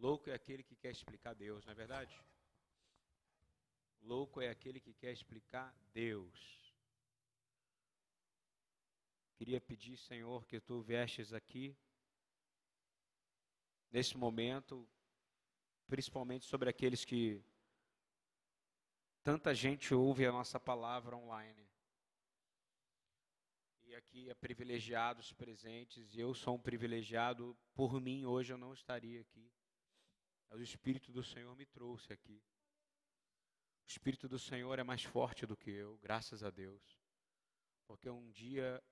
Louco é aquele que quer explicar Deus, não é verdade? Louco é aquele que quer explicar Deus. Queria pedir, Senhor, que tu viestes aqui, nesse momento, principalmente sobre aqueles que tanta gente ouve a nossa palavra online. E aqui é privilegiados presentes, e eu sou um privilegiado, por mim hoje eu não estaria aqui. O Espírito do Senhor me trouxe aqui. O Espírito do Senhor é mais forte do que eu, graças a Deus. Porque um dia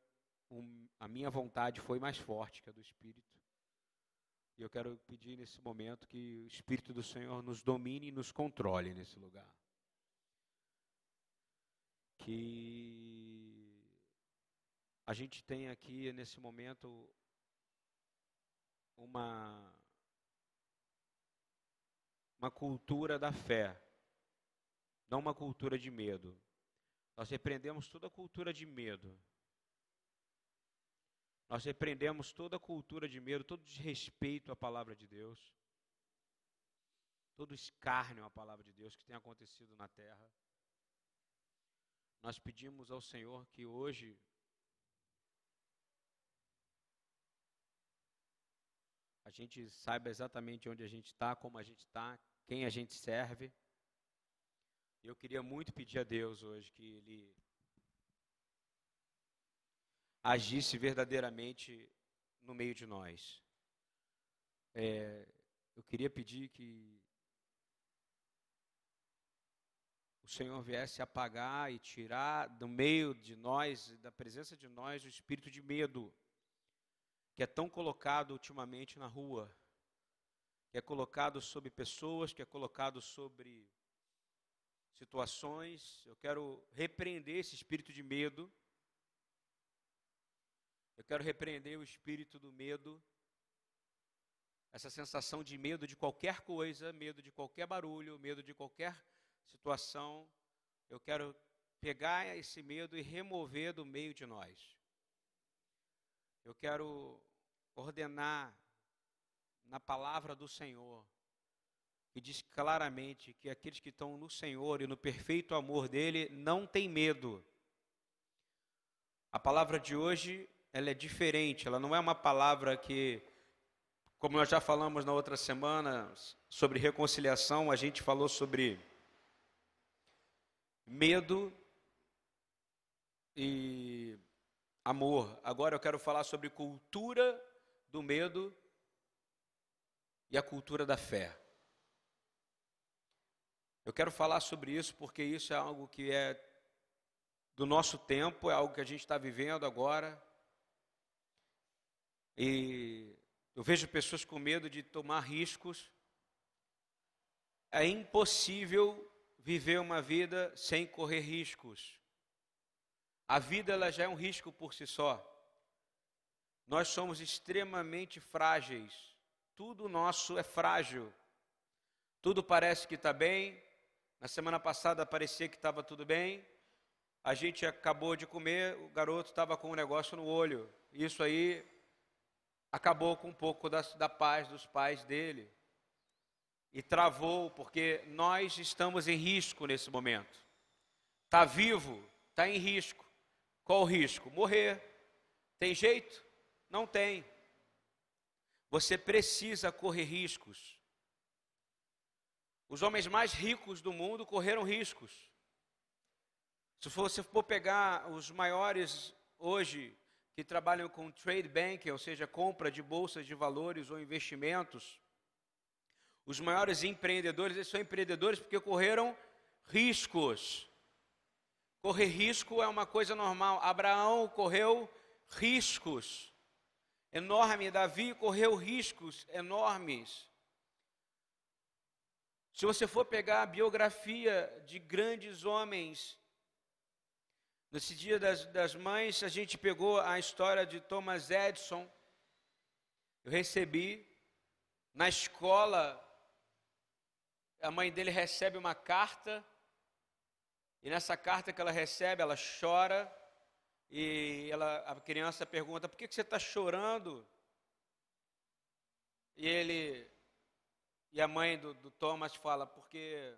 um, a minha vontade foi mais forte que a do Espírito. E eu quero pedir nesse momento que o Espírito do Senhor nos domine e nos controle nesse lugar. Que a gente tem aqui nesse momento uma uma cultura da fé, não uma cultura de medo. Nós repreendemos toda a cultura de medo. Nós repreendemos toda a cultura de medo, todo desrespeito à palavra de Deus, todo escárnio à palavra de Deus que tem acontecido na terra. Nós pedimos ao Senhor que hoje a gente saiba exatamente onde a gente está, como a gente está, quem a gente serve. Eu queria muito pedir a Deus hoje que Ele agisse verdadeiramente no meio de nós. É, eu queria pedir que o Senhor viesse apagar e tirar do meio de nós, da presença de nós, o espírito de medo que é tão colocado ultimamente na rua, que é colocado sobre pessoas, que é colocado sobre situações. Eu quero repreender esse espírito de medo. Eu quero repreender o espírito do medo, essa sensação de medo de qualquer coisa, medo de qualquer barulho, medo de qualquer situação. Eu quero pegar esse medo e remover do meio de nós. Eu quero ordenar na palavra do Senhor, que diz claramente que aqueles que estão no Senhor e no perfeito amor dele não têm medo. A palavra de hoje, ela é diferente, ela não é uma palavra que como nós já falamos na outra semana sobre reconciliação, a gente falou sobre medo e amor. Agora eu quero falar sobre cultura do medo e a cultura da fé. Eu quero falar sobre isso porque isso é algo que é do nosso tempo, é algo que a gente está vivendo agora. E eu vejo pessoas com medo de tomar riscos. É impossível viver uma vida sem correr riscos. A vida ela já é um risco por si só. Nós somos extremamente frágeis. Tudo nosso é frágil. Tudo parece que está bem. Na semana passada parecia que estava tudo bem. A gente acabou de comer, o garoto estava com um negócio no olho. Isso aí acabou com um pouco da, da paz dos pais dele. E travou, porque nós estamos em risco nesse momento. Está vivo, está em risco. Qual o risco? Morrer. Tem jeito? Não tem. Você precisa correr riscos. Os homens mais ricos do mundo correram riscos. Se você for pegar os maiores hoje que trabalham com trade bank, ou seja, compra de bolsas de valores ou investimentos, os maiores empreendedores, eles são empreendedores porque correram riscos. Correr risco é uma coisa normal. Abraão correu riscos enorme. Davi correu riscos enormes. Se você for pegar a biografia de grandes homens, nesse dia das, das mães, a gente pegou a história de Thomas Edison. Eu recebi na escola, a mãe dele recebe uma carta, e nessa carta que ela recebe, ela chora, e ela, a criança pergunta: por que, que você está chorando? E ele, e a mãe do, do Thomas fala, porque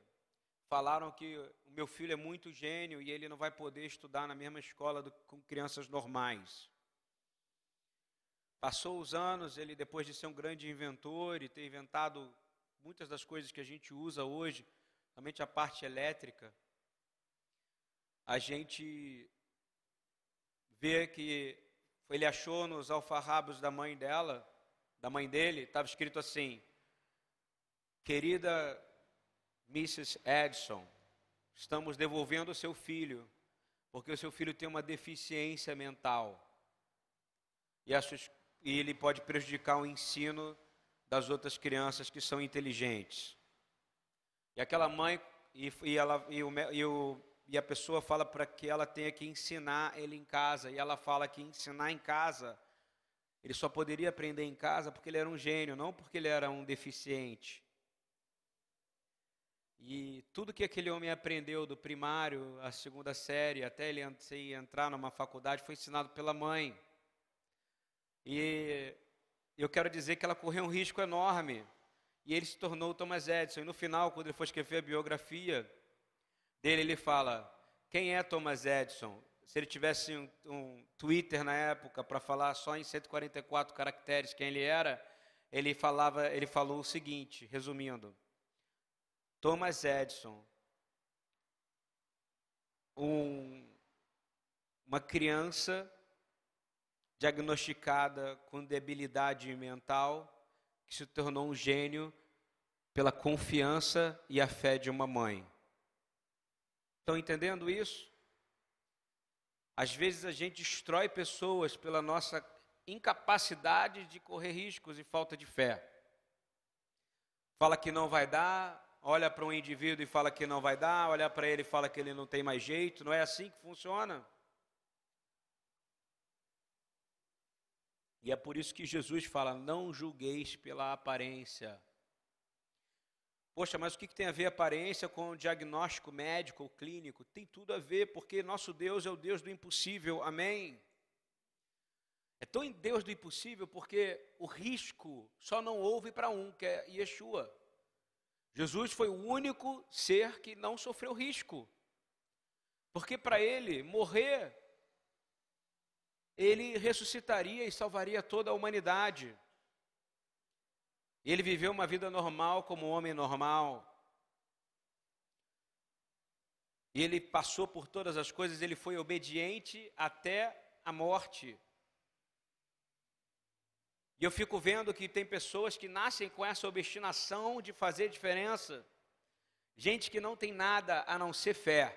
falaram que o meu filho é muito gênio e ele não vai poder estudar na mesma escola do, com crianças normais. Passou os anos, ele depois de ser um grande inventor e ter inventado muitas das coisas que a gente usa hoje, somente a parte elétrica, a gente vê que ele achou nos alfarrabos da mãe dela, da mãe dele, estava escrito assim: Querida Mrs. Edson, estamos devolvendo o seu filho, porque o seu filho tem uma deficiência mental. E, e ele pode prejudicar o ensino das outras crianças que são inteligentes. E aquela mãe, e, e, ela, e, o, e, o, e a pessoa fala para que ela tenha que ensinar ele em casa, e ela fala que ensinar em casa, ele só poderia aprender em casa porque ele era um gênio, não porque ele era um deficiente. E tudo que aquele homem aprendeu do primário à segunda série, até ele entrar numa faculdade, foi ensinado pela mãe. E eu quero dizer que ela correu um risco enorme. E ele se tornou Thomas Edison. E no final, quando ele for escrever a biografia dele, ele fala: Quem é Thomas Edison? Se ele tivesse um, um Twitter na época para falar só em 144 caracteres quem ele era, ele falava, ele falou o seguinte, resumindo: Thomas Edison, um, uma criança diagnosticada com debilidade mental, que se tornou um gênio pela confiança e a fé de uma mãe. Estão entendendo isso? Às vezes a gente destrói pessoas pela nossa incapacidade de correr riscos e falta de fé. Fala que não vai dar, olha para um indivíduo e fala que não vai dar, olha para ele e fala que ele não tem mais jeito, não é assim que funciona? E é por isso que Jesus fala: não julgueis pela aparência. Poxa, mas o que tem a ver aparência com o diagnóstico médico ou clínico? Tem tudo a ver, porque nosso Deus é o Deus do impossível, amém? É tão Deus do impossível porque o risco só não houve para um, que é Yeshua. Jesus foi o único ser que não sofreu risco. Porque para ele morrer, ele ressuscitaria e salvaria toda a humanidade. Ele viveu uma vida normal como um homem normal. E ele passou por todas as coisas, ele foi obediente até a morte. E eu fico vendo que tem pessoas que nascem com essa obstinação de fazer diferença. Gente que não tem nada a não ser fé.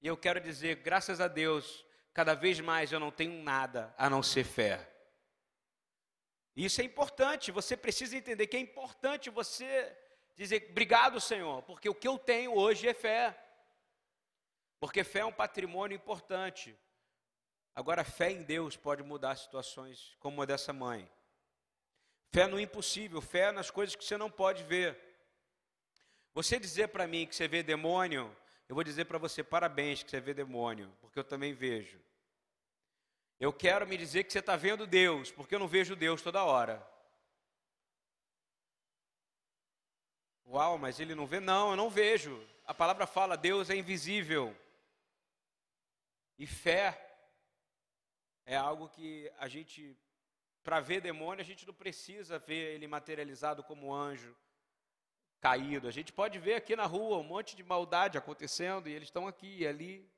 E eu quero dizer, graças a Deus, cada vez mais eu não tenho nada a não ser fé. Isso é importante, você precisa entender que é importante você dizer obrigado, Senhor, porque o que eu tenho hoje é fé. Porque fé é um patrimônio importante. Agora, fé em Deus pode mudar situações como a dessa mãe. Fé no impossível, fé nas coisas que você não pode ver. Você dizer para mim que você vê demônio, eu vou dizer para você parabéns que você vê demônio, porque eu também vejo. Eu quero me dizer que você está vendo Deus, porque eu não vejo Deus toda hora. Uau, mas ele não vê? Não, eu não vejo. A palavra fala, Deus é invisível. E fé é algo que a gente, para ver demônio, a gente não precisa ver ele materializado como anjo caído. A gente pode ver aqui na rua um monte de maldade acontecendo e eles estão aqui e ali.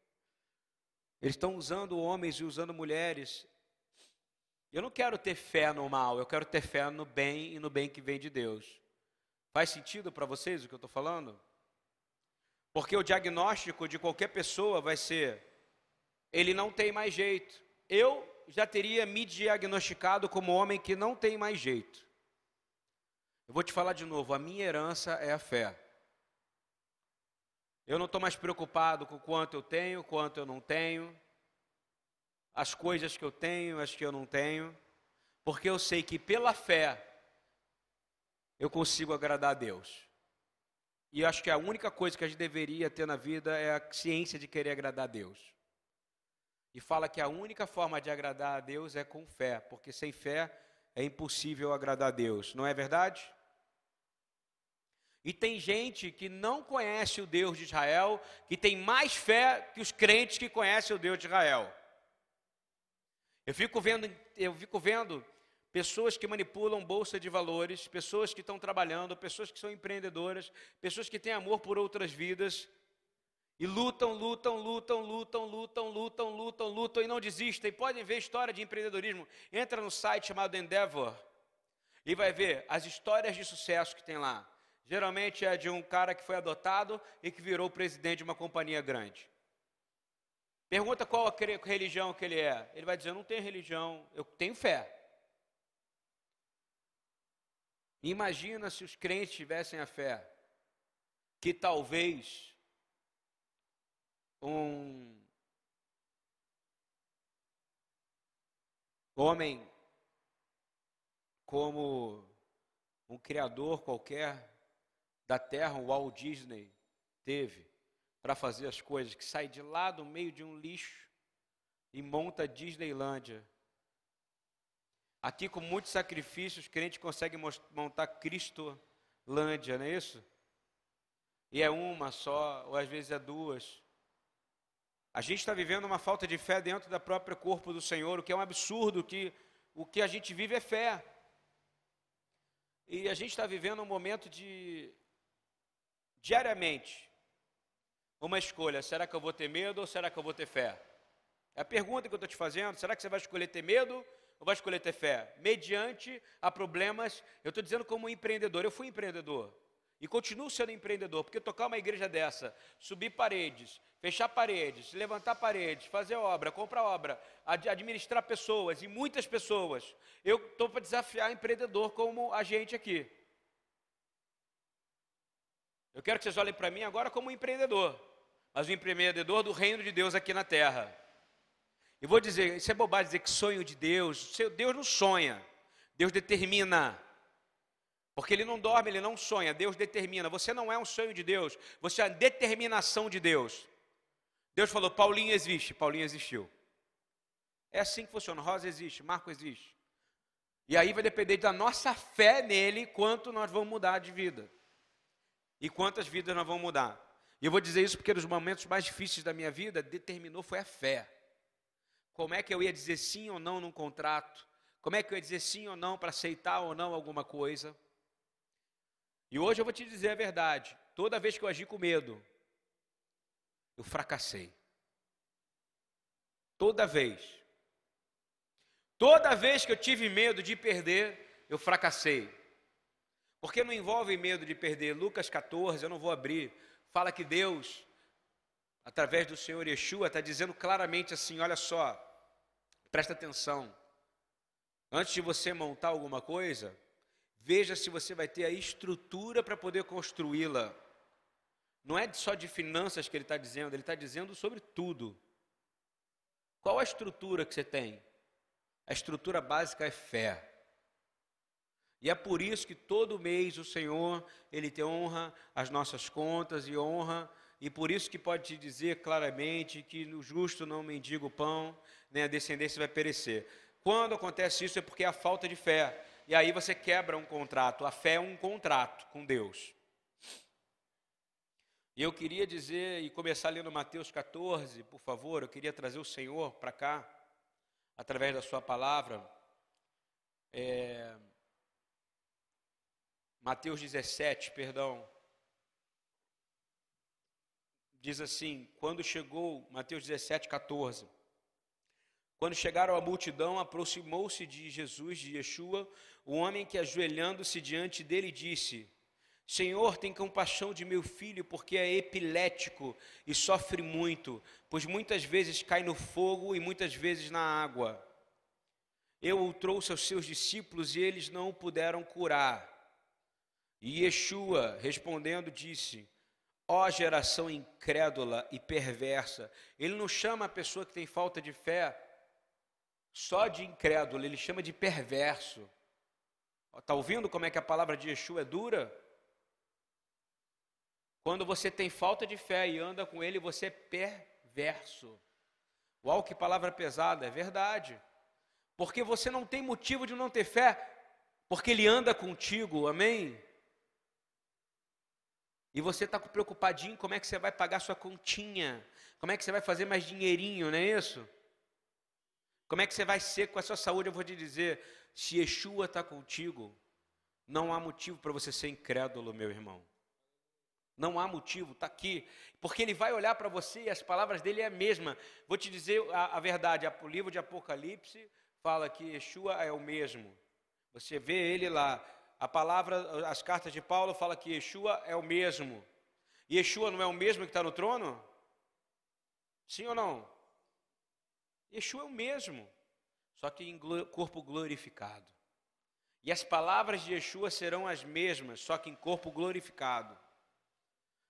Eles estão usando homens e usando mulheres. Eu não quero ter fé no mal, eu quero ter fé no bem e no bem que vem de Deus. Faz sentido para vocês o que eu estou falando? Porque o diagnóstico de qualquer pessoa vai ser: ele não tem mais jeito eu já teria me diagnosticado como homem que não tem mais jeito. Eu vou te falar de novo: a minha herança é a fé. Eu não estou mais preocupado com quanto eu tenho, quanto eu não tenho, as coisas que eu tenho, as que eu não tenho, porque eu sei que pela fé eu consigo agradar a Deus. E acho que a única coisa que a gente deveria ter na vida é a ciência de querer agradar a Deus e fala que a única forma de agradar a Deus é com fé, porque sem fé é impossível agradar a Deus, não é verdade? E tem gente que não conhece o Deus de Israel, que tem mais fé que os crentes que conhecem o Deus de Israel. Eu fico vendo, eu fico vendo pessoas que manipulam bolsa de valores, pessoas que estão trabalhando, pessoas que são empreendedoras, pessoas que têm amor por outras vidas e lutam, lutam, lutam, lutam, lutam, lutam, lutam, lutam e não desistem. Podem ver história de empreendedorismo. Entra no site chamado Endeavor e vai ver as histórias de sucesso que tem lá. Geralmente é de um cara que foi adotado e que virou presidente de uma companhia grande. Pergunta qual a religião que ele é. Ele vai dizer: Eu não tenho religião, eu tenho fé. Imagina se os crentes tivessem a fé que talvez um homem como um criador qualquer da terra, o Walt Disney teve para fazer as coisas, que sai de lá do meio de um lixo e monta a Disneylândia. Aqui, com muitos sacrifícios, crente consegue montar Cristolândia, não é isso? E é uma só, ou às vezes é duas. A gente está vivendo uma falta de fé dentro da própria corpo do Senhor, o que é um absurdo, que o que a gente vive é fé. E a gente está vivendo um momento de diariamente, uma escolha: será que eu vou ter medo ou será que eu vou ter fé? É a pergunta que eu estou te fazendo: será que você vai escolher ter medo ou vai escolher ter fé? Mediante a problemas, eu estou dizendo como empreendedor, eu fui empreendedor. E continuo sendo empreendedor, porque tocar uma igreja dessa, subir paredes, fechar paredes, levantar paredes, fazer obra, comprar obra, ad administrar pessoas e muitas pessoas, eu estou para desafiar empreendedor como a gente aqui. Eu quero que vocês olhem para mim agora como um empreendedor, mas um empreendedor do reino de Deus aqui na terra. E vou dizer, isso é bobagem dizer que sonho de Deus. Deus não sonha, Deus determina. Porque ele não dorme, ele não sonha, Deus determina. Você não é um sonho de Deus, você é a determinação de Deus. Deus falou: Paulinho existe, Paulinho existiu. É assim que funciona. Rosa existe, Marco existe. E aí vai depender da nossa fé nele quanto nós vamos mudar de vida. E quantas vidas nós vamos mudar? E eu vou dizer isso porque nos momentos mais difíceis da minha vida, determinou foi a fé. Como é que eu ia dizer sim ou não num contrato? Como é que eu ia dizer sim ou não para aceitar ou não alguma coisa? E hoje eu vou te dizer a verdade. Toda vez que eu agi com medo, eu fracassei. Toda vez. Toda vez que eu tive medo de perder, eu fracassei. Porque não envolve medo de perder. Lucas 14, eu não vou abrir, fala que Deus, através do Senhor Yeshua, está dizendo claramente assim: olha só, presta atenção. Antes de você montar alguma coisa, veja se você vai ter a estrutura para poder construí-la. Não é só de finanças que ele está dizendo, ele está dizendo sobre tudo. Qual a estrutura que você tem? A estrutura básica é fé. E é por isso que todo mês o Senhor, Ele te honra as nossas contas e honra, e por isso que pode te dizer claramente que no justo não mendiga o pão, nem a descendência vai perecer. Quando acontece isso é porque é a falta de fé. E aí você quebra um contrato. A fé é um contrato com Deus. E eu queria dizer, e começar lendo Mateus 14, por favor, eu queria trazer o Senhor para cá, através da sua palavra. É, Mateus 17, perdão. Diz assim: quando chegou, Mateus 17, 14. Quando chegaram à multidão, aproximou-se de Jesus, de Yeshua, o homem que, ajoelhando-se diante dele, disse: Senhor, tem compaixão de meu filho, porque é epilético e sofre muito, pois muitas vezes cai no fogo e muitas vezes na água. Eu o trouxe aos seus discípulos e eles não o puderam curar. E Yeshua, respondendo, disse: Ó oh, geração incrédula e perversa. Ele não chama a pessoa que tem falta de fé só de incrédulo, ele chama de perverso. Está ouvindo como é que a palavra de Yeshua é dura? Quando você tem falta de fé e anda com ele, você é perverso. Uau, que palavra pesada, é verdade. Porque você não tem motivo de não ter fé, porque ele anda contigo, amém? E você está preocupadinho como é que você vai pagar sua continha, como é que você vai fazer mais dinheirinho, não é isso? Como é que você vai ser com a sua saúde? Eu vou te dizer, se Yeshua está contigo, não há motivo para você ser incrédulo, meu irmão. Não há motivo, está aqui. Porque ele vai olhar para você e as palavras dele é a mesma. Vou te dizer a, a verdade: o livro de Apocalipse fala que Yeshua é o mesmo. Você vê ele lá. A palavra, as cartas de Paulo fala que Yeshua é o mesmo. Yeshua não é o mesmo que está no trono? Sim ou não? Yeshua é o mesmo, só que em corpo glorificado. E as palavras de Yeshua serão as mesmas, só que em corpo glorificado.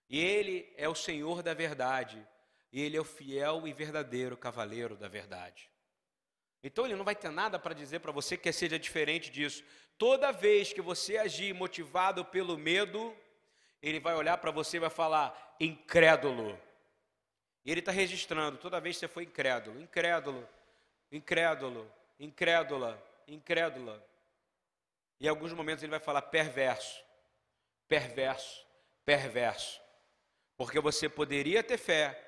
E ele é o Senhor da verdade, e ele é o fiel e verdadeiro cavaleiro da verdade. Então ele não vai ter nada para dizer para você que seja diferente disso. Toda vez que você agir motivado pelo medo, ele vai olhar para você e vai falar: incrédulo. E ele está registrando toda vez que você foi incrédulo, incrédulo, incrédulo, incrédula, incrédula. E em alguns momentos ele vai falar perverso, perverso, perverso. Porque você poderia ter fé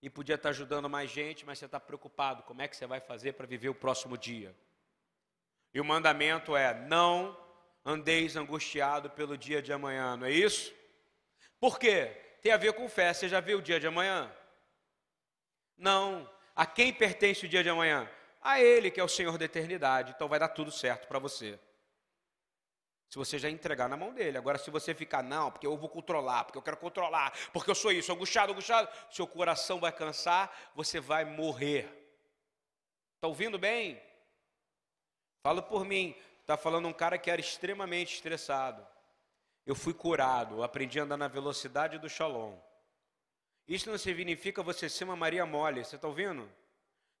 e podia estar ajudando mais gente, mas você está preocupado: como é que você vai fazer para viver o próximo dia? E o mandamento é: não andeis angustiado pelo dia de amanhã, não é isso? Por quê? Tem a ver com fé. Você já viu o dia de amanhã? Não. A quem pertence o dia de amanhã? A Ele, que é o Senhor da eternidade. Então vai dar tudo certo para você. Se você já entregar na mão dele. Agora, se você ficar, não, porque eu vou controlar, porque eu quero controlar, porque eu sou isso, angustiado, angustiado, seu coração vai cansar, você vai morrer. Está ouvindo bem? Fala por mim. Está falando um cara que era extremamente estressado. Eu fui curado, eu aprendi a andar na velocidade do shalom. Isso não significa você ser uma Maria mole, você está ouvindo?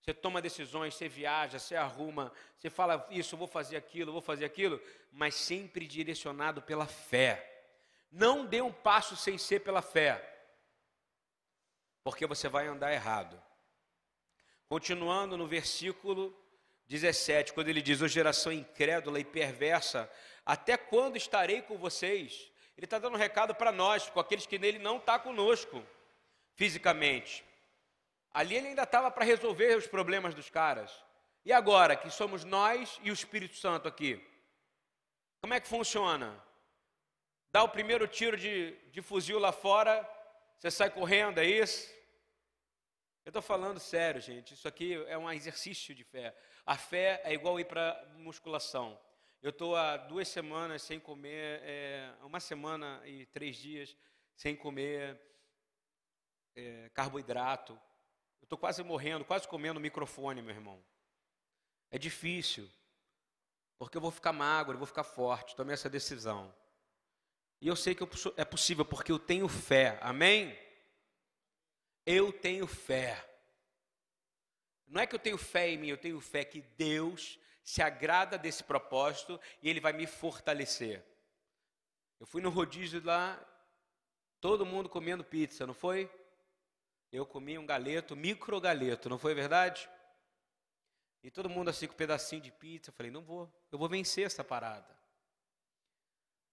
Você toma decisões, você viaja, você arruma, você fala isso, vou fazer aquilo, vou fazer aquilo, mas sempre direcionado pela fé. Não dê um passo sem ser pela fé, porque você vai andar errado. Continuando no versículo 17, quando ele diz: Ô geração incrédula e perversa, até quando estarei com vocês? Ele está dando um recado para nós, com aqueles que nele não está conosco, fisicamente. Ali ele ainda estava para resolver os problemas dos caras. E agora, que somos nós e o Espírito Santo aqui? Como é que funciona? Dá o primeiro tiro de, de fuzil lá fora, você sai correndo, é isso? Eu estou falando sério, gente. Isso aqui é um exercício de fé. A fé é igual ir para musculação. Eu estou há duas semanas sem comer, é, uma semana e três dias sem comer é, carboidrato. Eu estou quase morrendo, quase comendo microfone, meu irmão. É difícil, porque eu vou ficar magro, eu vou ficar forte. Tomei essa decisão. E eu sei que eu, é possível, porque eu tenho fé. Amém? Eu tenho fé. Não é que eu tenho fé em mim, eu tenho fé que Deus se agrada desse propósito e Ele vai me fortalecer. Eu fui no rodízio lá, todo mundo comendo pizza, não foi? eu comi um galeto, micro galeto, não foi verdade? E todo mundo assim com um pedacinho de pizza, eu falei, não vou, eu vou vencer essa parada.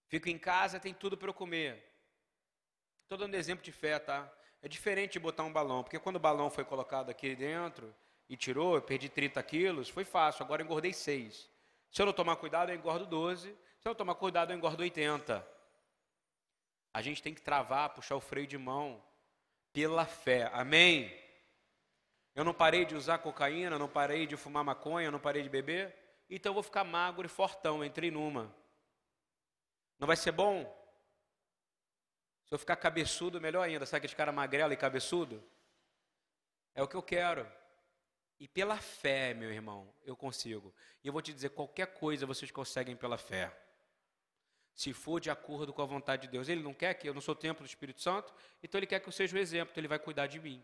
Fico em casa, tem tudo para eu comer. Estou dando exemplo de fé, tá? É diferente de botar um balão, porque quando o balão foi colocado aqui dentro e tirou, eu perdi 30 quilos, foi fácil, agora engordei 6. Se eu não tomar cuidado, eu engordo 12. Se eu não tomar cuidado, eu engordo 80. A gente tem que travar, puxar o freio de mão pela fé. Amém? Eu não parei de usar cocaína, não parei de fumar maconha, não parei de beber, então eu vou ficar magro e fortão, entrei numa. Não vai ser bom? Se eu ficar cabeçudo, melhor ainda. Sabe aquele cara magrelo e cabeçudo? É o que eu quero. E pela fé, meu irmão, eu consigo. E eu vou te dizer, qualquer coisa vocês conseguem pela fé se for de acordo com a vontade de Deus. Ele não quer que eu não sou templo do Espírito Santo, então ele quer que eu seja o exemplo, então ele vai cuidar de mim.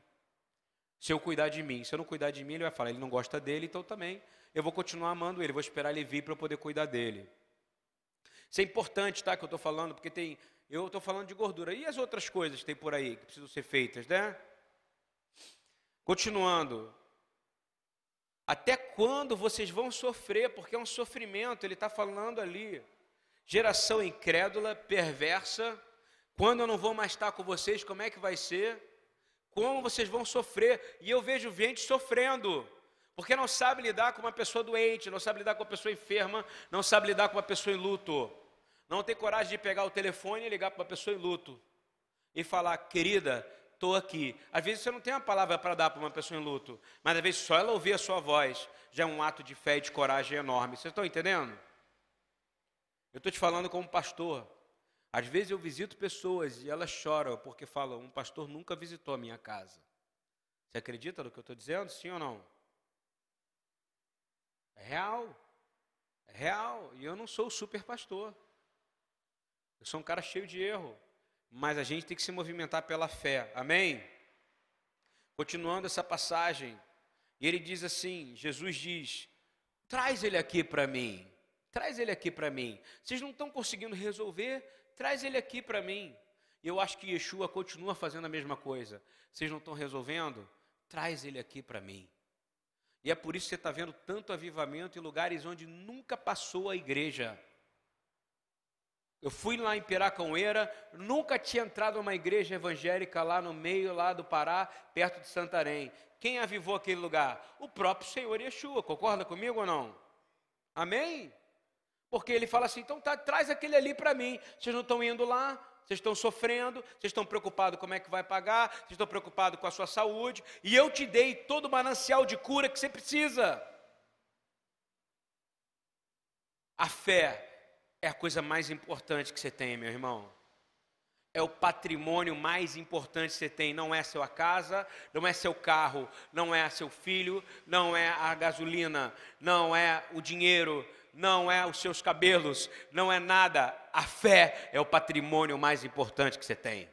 Se eu cuidar de mim, se eu não cuidar de mim, ele vai falar, ele não gosta dele, então também eu vou continuar amando ele, vou esperar ele vir para eu poder cuidar dele. Isso é importante, tá, que eu estou falando, porque tem, eu estou falando de gordura. E as outras coisas que tem por aí, que precisam ser feitas, né? Continuando. Até quando vocês vão sofrer? Porque é um sofrimento, ele está falando ali. Geração incrédula, perversa, Quando eu não vou mais estar com vocês, como é que vai ser? Como vocês vão sofrer? E eu vejo gente sofrendo, porque não sabe lidar com uma pessoa doente, não sabe lidar com uma pessoa enferma, não sabe lidar com uma pessoa em luto. Não tem coragem de pegar o telefone e ligar para uma pessoa em luto e falar, querida, estou aqui. Às vezes você não tem uma palavra para dar para uma pessoa em luto, mas às vezes só ela ouvir a sua voz já é um ato de fé e de coragem enorme. Vocês estão entendendo? Eu estou te falando como pastor. Às vezes eu visito pessoas e elas choram porque falam: um pastor nunca visitou a minha casa. Você acredita no que eu estou dizendo? Sim ou não? É real. É real. E eu não sou super pastor. Eu sou um cara cheio de erro. Mas a gente tem que se movimentar pela fé. Amém? Continuando essa passagem. Ele diz assim: Jesus diz: traz ele aqui para mim. Traz ele aqui para mim. Vocês não estão conseguindo resolver? Traz ele aqui para mim. E eu acho que Yeshua continua fazendo a mesma coisa. Vocês não estão resolvendo? Traz ele aqui para mim. E é por isso que você está vendo tanto avivamento em lugares onde nunca passou a igreja. Eu fui lá em Piracaueira, nunca tinha entrado numa igreja evangélica lá no meio lá do Pará, perto de Santarém. Quem avivou aquele lugar? O próprio Senhor Yeshua, concorda comigo ou não? Amém? Porque ele fala assim: então tá, traz aquele ali para mim. Vocês não estão indo lá, vocês estão sofrendo, vocês estão preocupados como é que vai pagar, vocês estão preocupados com a sua saúde, e eu te dei todo o manancial de cura que você precisa. A fé é a coisa mais importante que você tem, meu irmão. É o patrimônio mais importante que você tem. Não é sua casa, não é seu carro, não é seu filho, não é a gasolina, não é o dinheiro, não é os seus cabelos, não é nada. A fé é o patrimônio mais importante que você tem.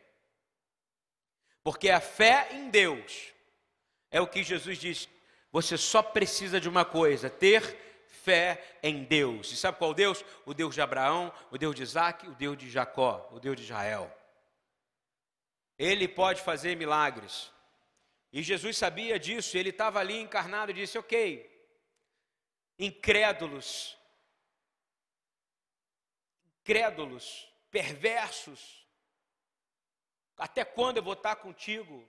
Porque a fé em Deus é o que Jesus diz. Você só precisa de uma coisa: ter fé em Deus. E sabe qual Deus? O Deus de Abraão, o Deus de Isaac, o Deus de Jacó, o Deus de Israel. Ele pode fazer milagres. E Jesus sabia disso, ele estava ali encarnado e disse: Ok, incrédulos, crédulos, perversos. Até quando eu vou estar contigo?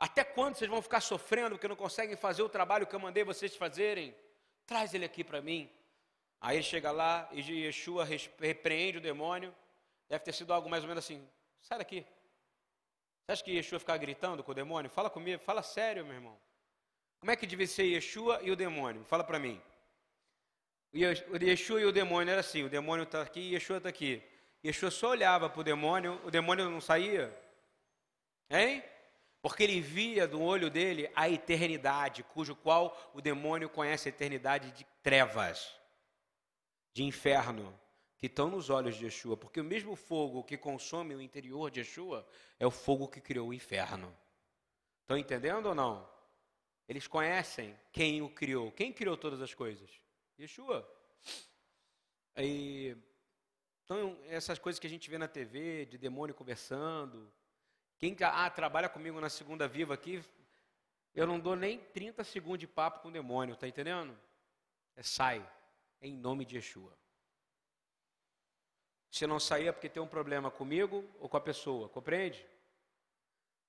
Até quando vocês vão ficar sofrendo porque não conseguem fazer o trabalho que eu mandei vocês fazerem? Traz ele aqui para mim. Aí ele chega lá e Yeshua repreende o demônio. Deve ter sido algo mais ou menos assim: sai daqui. Você acha que Yeshua ficar gritando com o demônio? Fala comigo, fala sério, meu irmão. Como é que devia ser Yeshua e o demônio? Fala para mim. Yeshua e o demônio era assim: o demônio está aqui e Yeshua está aqui. Yeshua só olhava para o demônio, o demônio não saía. Hein? Porque ele via do olho dele a eternidade, cujo qual o demônio conhece a eternidade de trevas, de inferno, que estão nos olhos de Yeshua. Porque o mesmo fogo que consome o interior de Yeshua é o fogo que criou o inferno. Estão entendendo ou não? Eles conhecem quem o criou. Quem criou todas as coisas? Yeshua. E, então, essas coisas que a gente vê na TV, de demônio conversando. Quem ah, trabalha comigo na segunda viva aqui, eu não dou nem 30 segundos de papo com o demônio, tá entendendo? É sai, em nome de Yeshua. Se não sair é porque tem um problema comigo ou com a pessoa, compreende?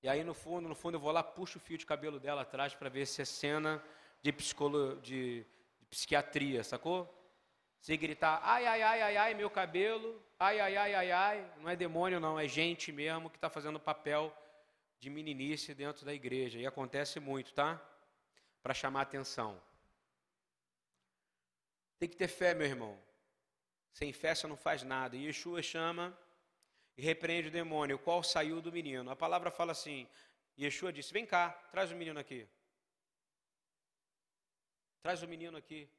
E aí no fundo, no fundo eu vou lá, puxo o fio de cabelo dela atrás para ver se é cena de, psicolo, de psiquiatria, sacou? Se gritar, ai, ai, ai, ai, ai, meu cabelo, ai, ai, ai, ai, ai, não é demônio não, é gente mesmo que está fazendo papel de meninice dentro da igreja. E acontece muito, tá? Para chamar atenção. Tem que ter fé, meu irmão. Sem fé você não faz nada. E Yeshua chama e repreende o demônio, qual saiu do menino. A palavra fala assim: Yeshua disse: Vem cá, traz o menino aqui. Traz o menino aqui.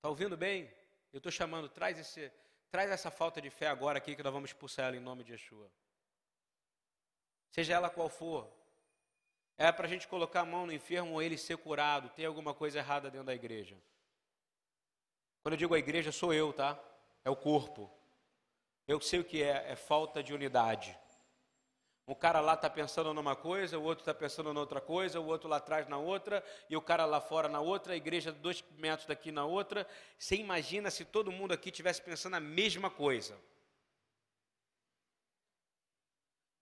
Está ouvindo bem? Eu estou chamando, traz, esse, traz essa falta de fé agora aqui que nós vamos expulsar ela em nome de Yeshua. Seja ela qual for. É para a gente colocar a mão no enfermo ou ele ser curado. Tem alguma coisa errada dentro da igreja. Quando eu digo a igreja, sou eu, tá? É o corpo. Eu sei o que é, é falta de unidade. Um cara lá está pensando numa coisa, o outro está pensando noutra coisa, o outro lá atrás na outra, e o cara lá fora na outra, a igreja dois metros daqui na outra. Você imagina se todo mundo aqui tivesse pensando a mesma coisa.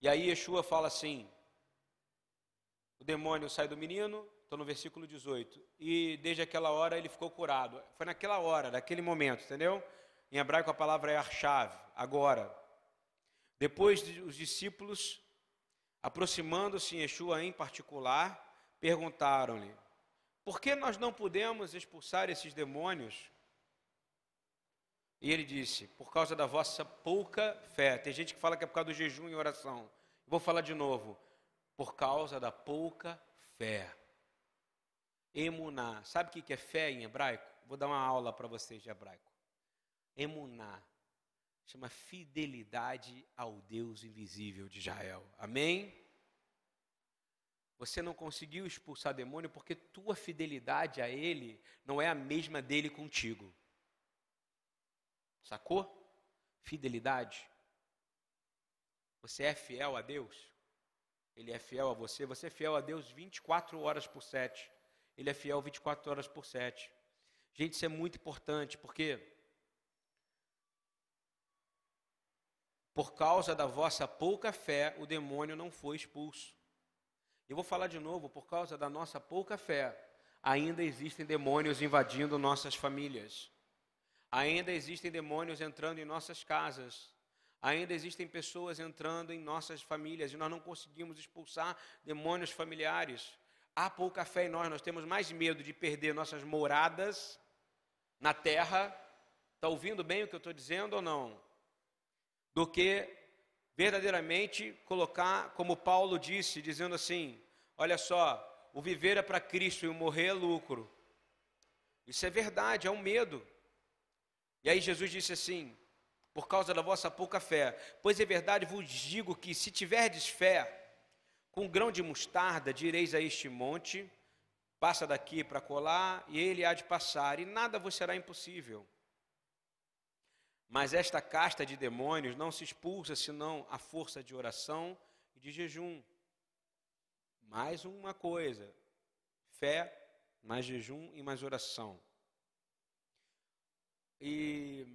E aí Yeshua fala assim: o demônio sai do menino, estou no versículo 18, e desde aquela hora ele ficou curado. Foi naquela hora, naquele momento, entendeu? Em hebraico a palavra é archav, agora. Depois os discípulos, aproximando-se Yeshua em particular, perguntaram-lhe: Por que nós não podemos expulsar esses demônios? E ele disse: Por causa da vossa pouca fé. Tem gente que fala que é por causa do jejum e oração. Vou falar de novo. Por causa da pouca fé. Emuná. Sabe o que é fé em hebraico? Vou dar uma aula para vocês de hebraico. Emuná. Chama fidelidade ao Deus invisível de Israel. Amém? Você não conseguiu expulsar demônio porque tua fidelidade a ele não é a mesma dele contigo. Sacou? Fidelidade. Você é fiel a Deus? Ele é fiel a você? Você é fiel a Deus 24 horas por 7. Ele é fiel 24 horas por 7. Gente, isso é muito importante, porque por causa da vossa pouca fé, o demônio não foi expulso. Eu vou falar de novo, por causa da nossa pouca fé, ainda existem demônios invadindo nossas famílias. Ainda existem demônios entrando em nossas casas. Ainda existem pessoas entrando em nossas famílias e nós não conseguimos expulsar demônios familiares. Há pouca fé em nós, nós temos mais medo de perder nossas moradas na terra. Está ouvindo bem o que eu estou dizendo ou não? Do que verdadeiramente colocar, como Paulo disse, dizendo assim: olha só, o viver é para Cristo e o morrer é lucro. Isso é verdade, é um medo. E aí Jesus disse assim: por causa da vossa pouca fé, pois é verdade vos digo que se tiverdes fé, com um grão de mostarda, direis a este monte: passa daqui para colar, e ele há de passar, e nada vos será impossível. Mas esta casta de demônios não se expulsa senão a força de oração e de jejum. Mais uma coisa: fé, mais jejum e mais oração. E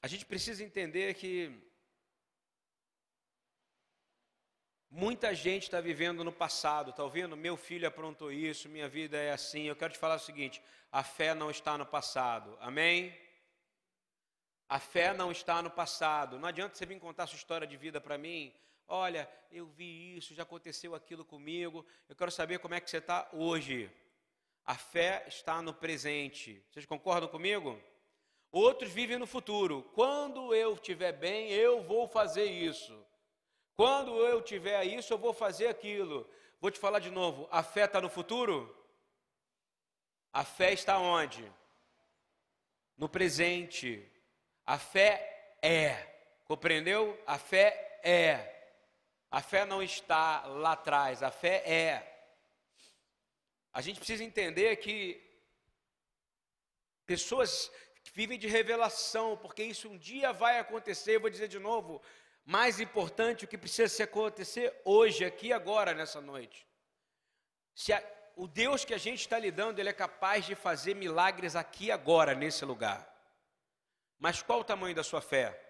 a gente precisa entender que muita gente está vivendo no passado, está ouvindo? Meu filho aprontou isso, minha vida é assim. Eu quero te falar o seguinte: a fé não está no passado, amém? A fé não está no passado. Não adianta você vir contar sua história de vida para mim. Olha, eu vi isso, já aconteceu aquilo comigo. Eu quero saber como é que você está hoje. A fé está no presente. Vocês concordam comigo? Outros vivem no futuro. Quando eu estiver bem, eu vou fazer isso. Quando eu tiver isso, eu vou fazer aquilo. Vou te falar de novo: a fé está no futuro? A fé está onde? No presente. A fé é. Compreendeu? A fé é. A fé não está lá atrás, a fé é. A gente precisa entender que pessoas vivem de revelação, porque isso um dia vai acontecer. Eu vou dizer de novo, mais importante o que precisa se acontecer hoje, aqui, agora, nessa noite. Se a, o Deus que a gente está lidando, ele é capaz de fazer milagres aqui, agora, nesse lugar. Mas qual o tamanho da sua fé?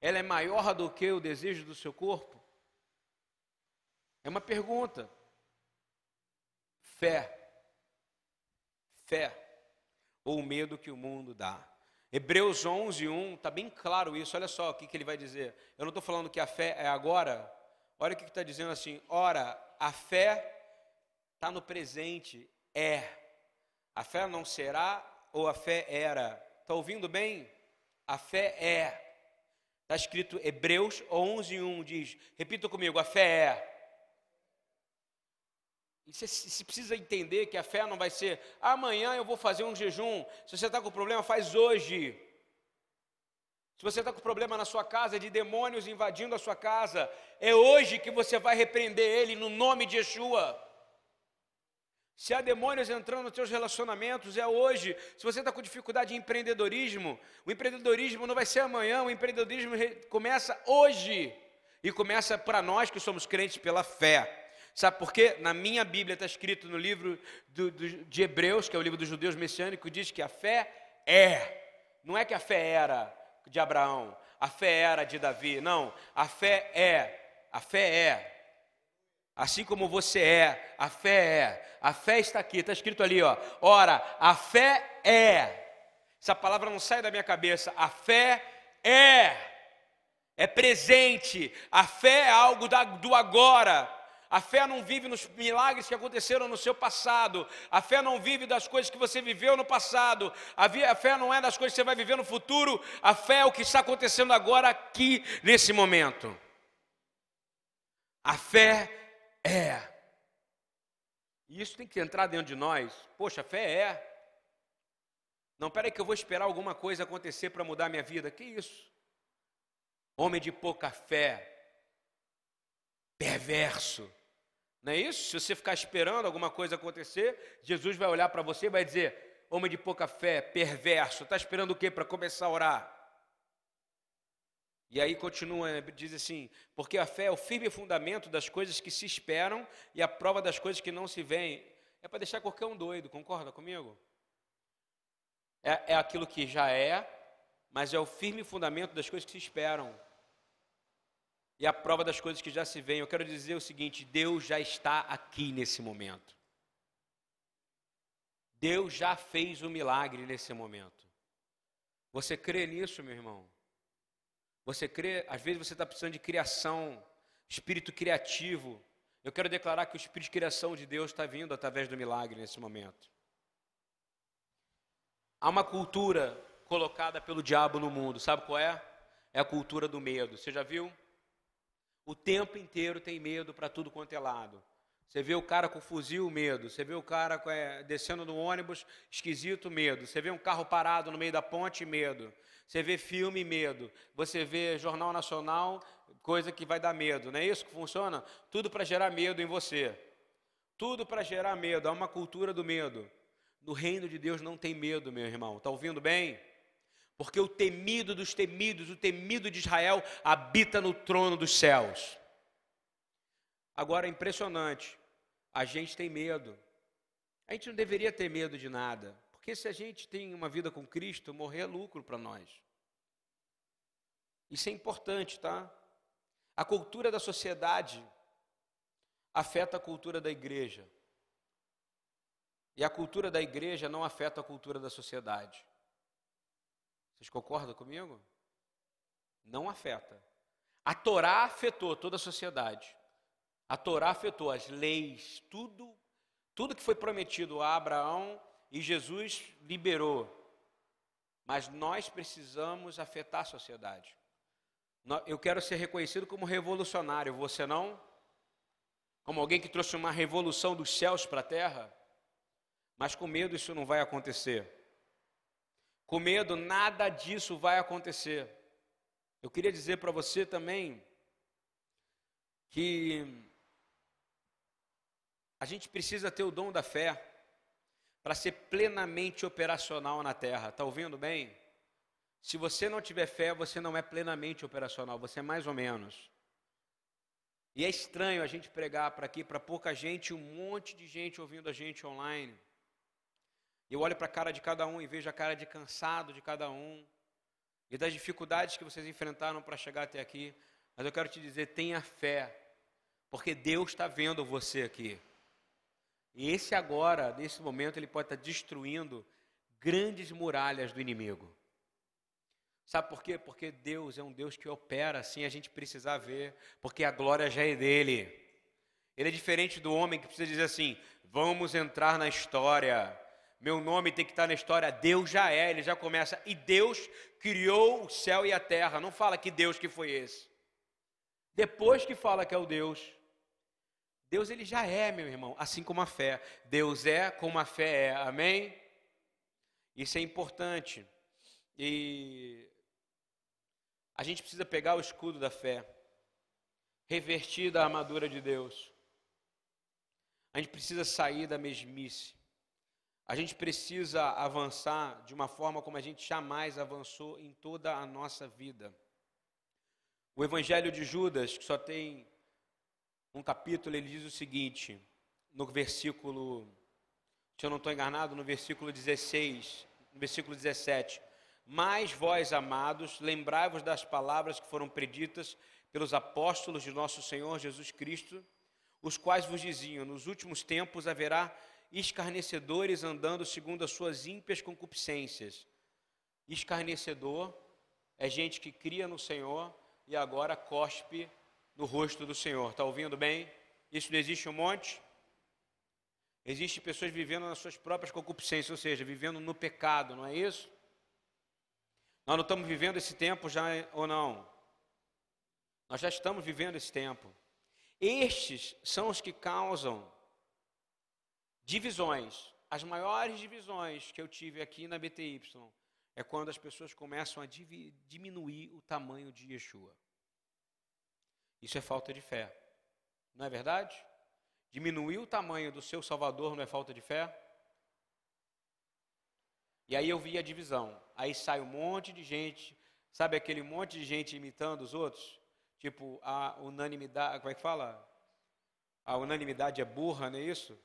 Ela é maior do que o desejo do seu corpo? É uma pergunta fé. Fé. Ou o medo que o mundo dá. Hebreus 11, 1, está bem claro isso. Olha só o que, que ele vai dizer. Eu não estou falando que a fé é agora. Olha o que está dizendo assim. Ora, a fé está no presente. É. A fé não será ou a fé era. Está ouvindo bem? A fé é. Está escrito Hebreus 11, 1 diz. Repita comigo: a fé é. E você, você precisa entender que a fé não vai ser amanhã eu vou fazer um jejum. Se você está com problema, faz hoje. Se você está com problema na sua casa, de demônios invadindo a sua casa, é hoje que você vai repreender ele no nome de Yeshua. Se há demônios entrando nos seus relacionamentos, é hoje. Se você está com dificuldade em empreendedorismo, o empreendedorismo não vai ser amanhã, o empreendedorismo começa hoje. E começa para nós que somos crentes pela fé. Sabe por quê? Na minha Bíblia está escrito no livro do, do, de Hebreus, que é o livro dos judeus messiânicos, diz que a fé é. Não é que a fé era de Abraão. a fé era de Davi. Não, a fé é, a fé é. Assim como você é, a fé é. A fé está aqui, está escrito ali, ó. Ora, a fé é. Essa palavra não sai da minha cabeça. A fé é. É presente. A fé é algo do agora. A fé não vive nos milagres que aconteceram no seu passado. A fé não vive das coisas que você viveu no passado. A fé não é das coisas que você vai viver no futuro. A fé é o que está acontecendo agora, aqui, nesse momento. A fé é. E isso tem que entrar dentro de nós. Poxa, fé é. Não, peraí que eu vou esperar alguma coisa acontecer para mudar minha vida. Que isso? Homem de pouca fé. Perverso. Não é isso? Se você ficar esperando alguma coisa acontecer, Jesus vai olhar para você e vai dizer: Homem de pouca fé, perverso, está esperando o quê para começar a orar? E aí continua, diz assim: porque a fé é o firme fundamento das coisas que se esperam e a prova das coisas que não se veem. É para deixar qualquer um doido, concorda comigo? É, é aquilo que já é, mas é o firme fundamento das coisas que se esperam e a prova das coisas que já se veem. Eu quero dizer o seguinte: Deus já está aqui nesse momento. Deus já fez o milagre nesse momento. Você crê nisso, meu irmão? Você crê, às vezes você está precisando de criação, espírito criativo. Eu quero declarar que o espírito de criação de Deus está vindo através do milagre nesse momento. Há uma cultura colocada pelo diabo no mundo, sabe qual é? É a cultura do medo. Você já viu? O tempo inteiro tem medo para tudo quanto é lado. Você vê o cara com fuzil, medo. Você vê o cara é, descendo no ônibus, esquisito, medo. Você vê um carro parado no meio da ponte, medo. Você vê filme, medo. Você vê Jornal Nacional, coisa que vai dar medo. Não é isso que funciona? Tudo para gerar medo em você. Tudo para gerar medo. Há uma cultura do medo. No reino de Deus não tem medo, meu irmão. Está ouvindo bem? porque o temido dos temidos, o temido de Israel, habita no trono dos céus. Agora é impressionante, a gente tem medo. A gente não deveria ter medo de nada, porque se a gente tem uma vida com Cristo, morrer é lucro para nós. Isso é importante, tá? A cultura da sociedade afeta a cultura da igreja. E a cultura da igreja não afeta a cultura da sociedade. Vocês concordam comigo? Não afeta. A Torá afetou toda a sociedade. A Torá afetou as leis, tudo, tudo que foi prometido a Abraão e Jesus liberou. Mas nós precisamos afetar a sociedade. Eu quero ser reconhecido como revolucionário, você não? Como alguém que trouxe uma revolução dos céus para a terra? Mas com medo isso não vai acontecer. Com medo, nada disso vai acontecer. Eu queria dizer para você também que a gente precisa ter o dom da fé para ser plenamente operacional na terra. Está ouvindo bem? Se você não tiver fé, você não é plenamente operacional, você é mais ou menos. E é estranho a gente pregar para aqui, para pouca gente, um monte de gente ouvindo a gente online. Eu olho para a cara de cada um e vejo a cara de cansado de cada um e das dificuldades que vocês enfrentaram para chegar até aqui. Mas eu quero te dizer: tenha fé, porque Deus está vendo você aqui. E esse agora, nesse momento, ele pode estar destruindo grandes muralhas do inimigo. Sabe por quê? Porque Deus é um Deus que opera sem a gente precisar ver, porque a glória já é dele. Ele é diferente do homem que precisa dizer assim: vamos entrar na história. Meu nome tem que estar na história. Deus já é, ele já começa. E Deus criou o céu e a terra. Não fala que Deus que foi esse. Depois que fala que é o Deus. Deus ele já é, meu irmão, assim como a fé. Deus é como a fé é. Amém? Isso é importante. E a gente precisa pegar o escudo da fé, revertir da armadura de Deus. A gente precisa sair da mesmice. A gente precisa avançar de uma forma como a gente jamais avançou em toda a nossa vida. O Evangelho de Judas, que só tem um capítulo, ele diz o seguinte, no versículo, se eu não estou enganado, no versículo 16, no versículo 17: Mas vós, amados, lembrai-vos das palavras que foram preditas pelos apóstolos de nosso Senhor Jesus Cristo, os quais vos diziam: Nos últimos tempos haverá escarnecedores andando segundo as suas ímpias concupiscências. Escarnecedor é gente que cria no Senhor e agora cospe no rosto do Senhor. Está ouvindo bem? Isso não existe um monte? Existem pessoas vivendo nas suas próprias concupiscências, ou seja, vivendo no pecado, não é isso? Nós não estamos vivendo esse tempo já ou não? Nós já estamos vivendo esse tempo. Estes são os que causam divisões. As maiores divisões que eu tive aqui na BTY é quando as pessoas começam a diminuir o tamanho de Yeshua. Isso é falta de fé. Não é verdade? Diminuir o tamanho do seu Salvador não é falta de fé? E aí eu vi a divisão. Aí sai um monte de gente, sabe aquele monte de gente imitando os outros? Tipo, a unanimidade, como é que fala? A unanimidade é burra, não é isso?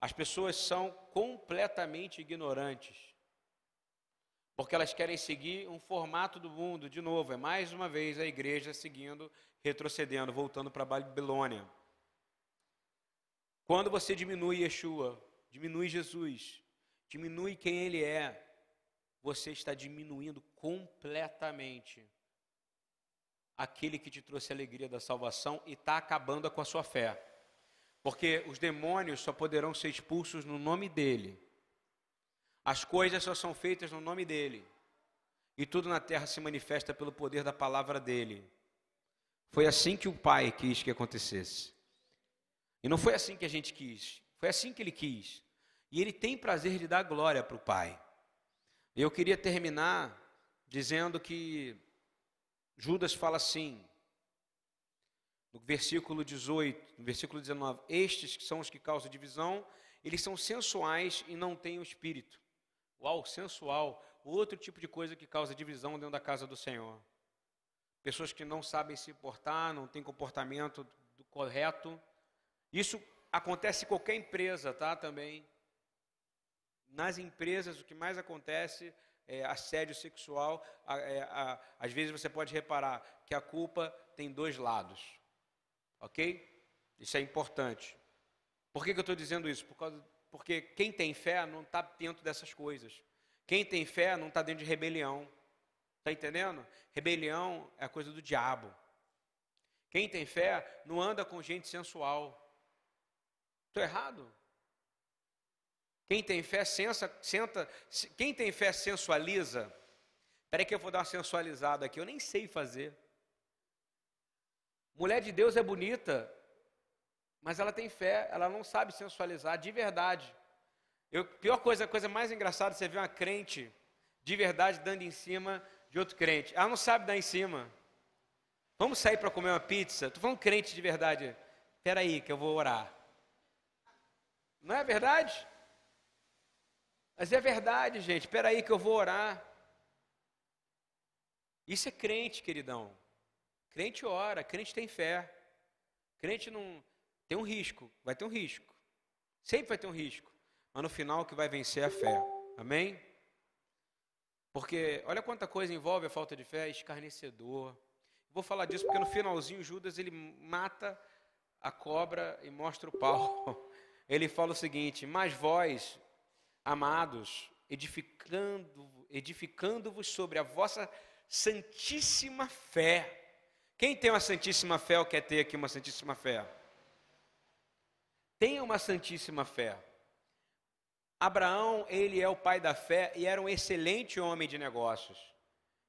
As pessoas são completamente ignorantes. Porque elas querem seguir um formato do mundo, de novo, é mais uma vez a igreja seguindo, retrocedendo, voltando para Babilônia. Quando você diminui Yeshua, diminui Jesus, diminui quem ele é, você está diminuindo completamente aquele que te trouxe a alegria da salvação e está acabando com a sua fé. Porque os demônios só poderão ser expulsos no nome dele. As coisas só são feitas no nome dele. E tudo na terra se manifesta pelo poder da palavra dele. Foi assim que o Pai quis que acontecesse. E não foi assim que a gente quis. Foi assim que ele quis. E ele tem prazer de dar glória para o Pai. Eu queria terminar dizendo que Judas fala assim, no versículo 18, no versículo 19: Estes que são os que causam divisão, eles são sensuais e não têm o espírito. Uau, sensual, outro tipo de coisa que causa divisão dentro da casa do Senhor. Pessoas que não sabem se portar, não têm comportamento correto. Isso acontece em qualquer empresa, tá? Também. Nas empresas, o que mais acontece é, assédio sexual, é, a, às vezes você pode reparar que a culpa tem dois lados. Ok? Isso é importante. Por que, que eu estou dizendo isso? Por causa, porque quem tem fé não está dentro dessas coisas. Quem tem fé não está dentro de rebelião. Está entendendo? Rebelião é coisa do diabo. Quem tem fé não anda com gente sensual. Estou errado? Quem tem fé sensa, senta, quem tem fé sensualiza. Espera que eu vou dar uma sensualizada aqui, eu nem sei fazer. Mulher de Deus é bonita, mas ela tem fé, ela não sabe sensualizar de verdade. Eu, pior coisa, a coisa mais engraçada, você vê uma crente de verdade dando em cima de outro crente. Ela não sabe dar em cima. Vamos sair para comer uma pizza? Estou falando crente de verdade. Espera aí que eu vou orar. Não é verdade? Mas é verdade, gente. Espera aí que eu vou orar. Isso é crente, queridão. Crente ora, crente tem fé. Crente não tem um risco, vai ter um risco. Sempre vai ter um risco. Mas no final o que vai vencer é a fé. Amém? Porque olha quanta coisa envolve a falta de fé, escarnecedor. Vou falar disso porque no finalzinho Judas ele mata a cobra e mostra o pau. Ele fala o seguinte: "Mas vós, amados, edificando, edificando-vos sobre a vossa santíssima fé. Quem tem uma santíssima fé ou quer ter aqui uma santíssima fé? Tenha uma santíssima fé. Abraão, ele é o pai da fé e era um excelente homem de negócios.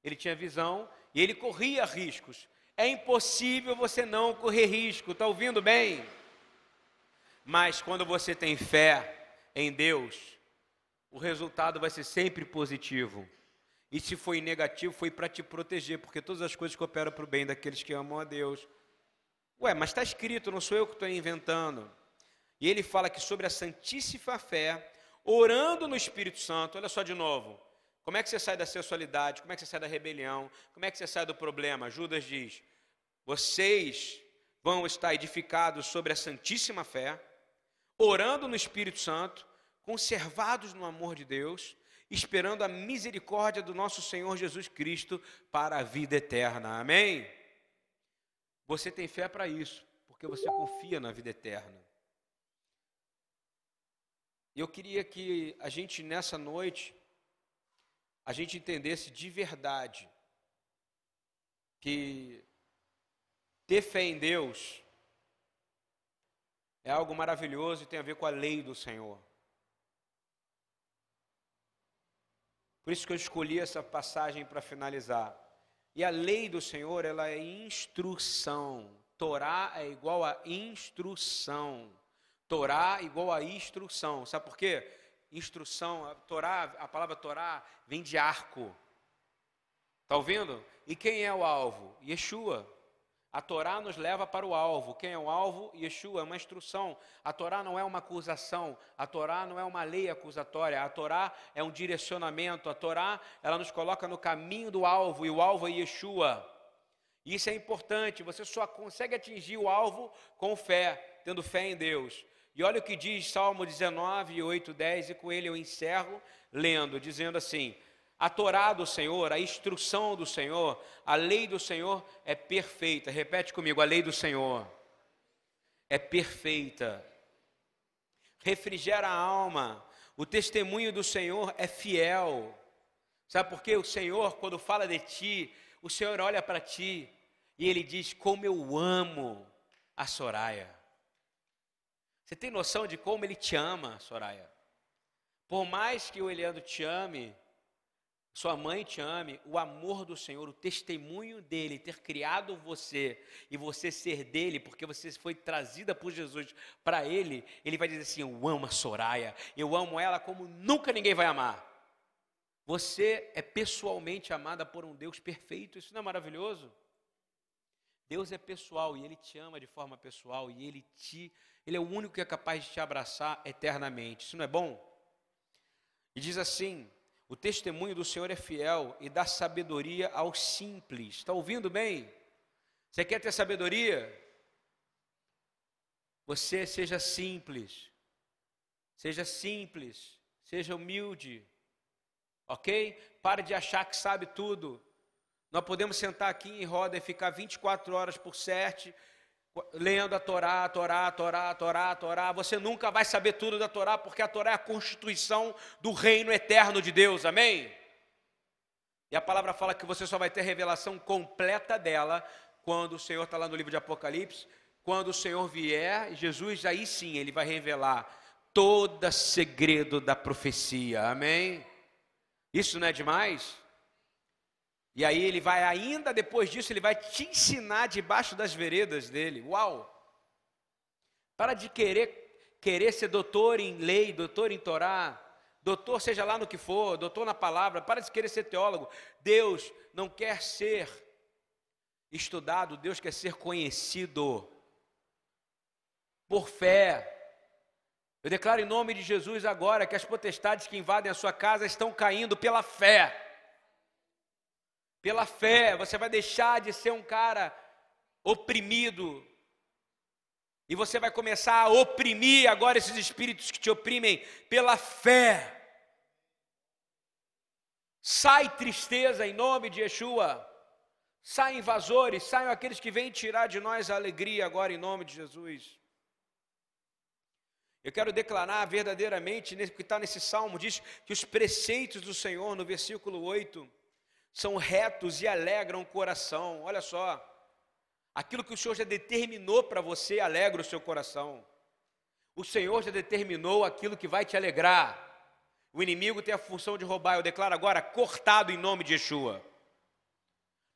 Ele tinha visão e ele corria riscos. É impossível você não correr risco, está ouvindo bem? Mas quando você tem fé em Deus, o resultado vai ser sempre positivo. E se foi negativo, foi para te proteger, porque todas as coisas cooperam para o bem daqueles que amam a Deus. Ué, mas está escrito, não sou eu que estou inventando. E ele fala que sobre a santíssima fé, orando no Espírito Santo, olha só de novo. Como é que você sai da sensualidade? Como é que você sai da rebelião? Como é que você sai do problema? Judas diz: vocês vão estar edificados sobre a santíssima fé, orando no Espírito Santo, conservados no amor de Deus esperando a misericórdia do nosso Senhor Jesus Cristo para a vida eterna. Amém? Você tem fé para isso, porque você confia na vida eterna. E eu queria que a gente nessa noite a gente entendesse de verdade que ter fé em Deus é algo maravilhoso e tem a ver com a lei do Senhor. Por isso que eu escolhi essa passagem para finalizar. E a lei do Senhor, ela é instrução. Torá é igual a instrução. Torá igual a instrução. Sabe por quê? Instrução, a Torá, a palavra Torá vem de arco. Está ouvindo? E quem é o alvo? Yeshua. A Torá nos leva para o alvo. Quem é o alvo? Yeshua, é uma instrução. A Torá não é uma acusação, a Torá não é uma lei acusatória, a Torá é um direcionamento. A Torá, ela nos coloca no caminho do alvo, e o alvo é Yeshua. Isso é importante, você só consegue atingir o alvo com fé, tendo fé em Deus. E olha o que diz Salmo 19, 8, 10, e com ele eu encerro lendo, dizendo assim: a Torá do Senhor, a instrução do Senhor, a lei do Senhor é perfeita. Repete comigo: a lei do Senhor é perfeita. Refrigera a alma. O testemunho do Senhor é fiel. Sabe por quê? O Senhor, quando fala de ti, o Senhor olha para ti e ele diz: Como eu amo a Soraya. Você tem noção de como ele te ama, Soraya? Por mais que o Eliandro te ame, sua mãe te ame, o amor do Senhor, o testemunho dele, ter criado você e você ser dele, porque você foi trazida por Jesus para ele, ele vai dizer assim: Eu amo a Soraya, eu amo ela como nunca ninguém vai amar. Você é pessoalmente amada por um Deus perfeito, isso não é maravilhoso? Deus é pessoal e ele te ama de forma pessoal e ele te, ele é o único que é capaz de te abraçar eternamente. Isso não é bom? E diz assim: o testemunho do Senhor é fiel e dá sabedoria aos simples. Está ouvindo bem? Você quer ter sabedoria? Você seja simples. Seja simples. Seja humilde. Ok? Pare de achar que sabe tudo. Nós podemos sentar aqui em roda e ficar 24 horas por sete lendo a Torá, a Torá, a Torá, a Torá, a Torá, você nunca vai saber tudo da Torá, porque a Torá é a constituição do reino eterno de Deus, amém? E a palavra fala que você só vai ter revelação completa dela quando o Senhor está lá no livro de Apocalipse, quando o Senhor vier, Jesus aí sim, ele vai revelar todo segredo da profecia, amém? Isso não é demais? E aí ele vai ainda depois disso, ele vai te ensinar debaixo das veredas dele. Uau! Para de querer querer ser doutor em lei, doutor em Torá, doutor seja lá no que for, doutor na palavra, para de querer ser teólogo. Deus não quer ser estudado, Deus quer ser conhecido por fé. Eu declaro em nome de Jesus agora que as potestades que invadem a sua casa estão caindo pela fé. Pela fé, você vai deixar de ser um cara oprimido. E você vai começar a oprimir agora esses espíritos que te oprimem pela fé. Sai tristeza em nome de Yeshua. Sai invasores, saiam aqueles que vêm tirar de nós a alegria agora em nome de Jesus. Eu quero declarar verdadeiramente, o que está nesse salmo, diz que os preceitos do Senhor, no versículo 8, são retos e alegram o coração. Olha só, aquilo que o Senhor já determinou para você alegra o seu coração. O Senhor já determinou aquilo que vai te alegrar. O inimigo tem a função de roubar. Eu declaro agora, cortado em nome de Yeshua.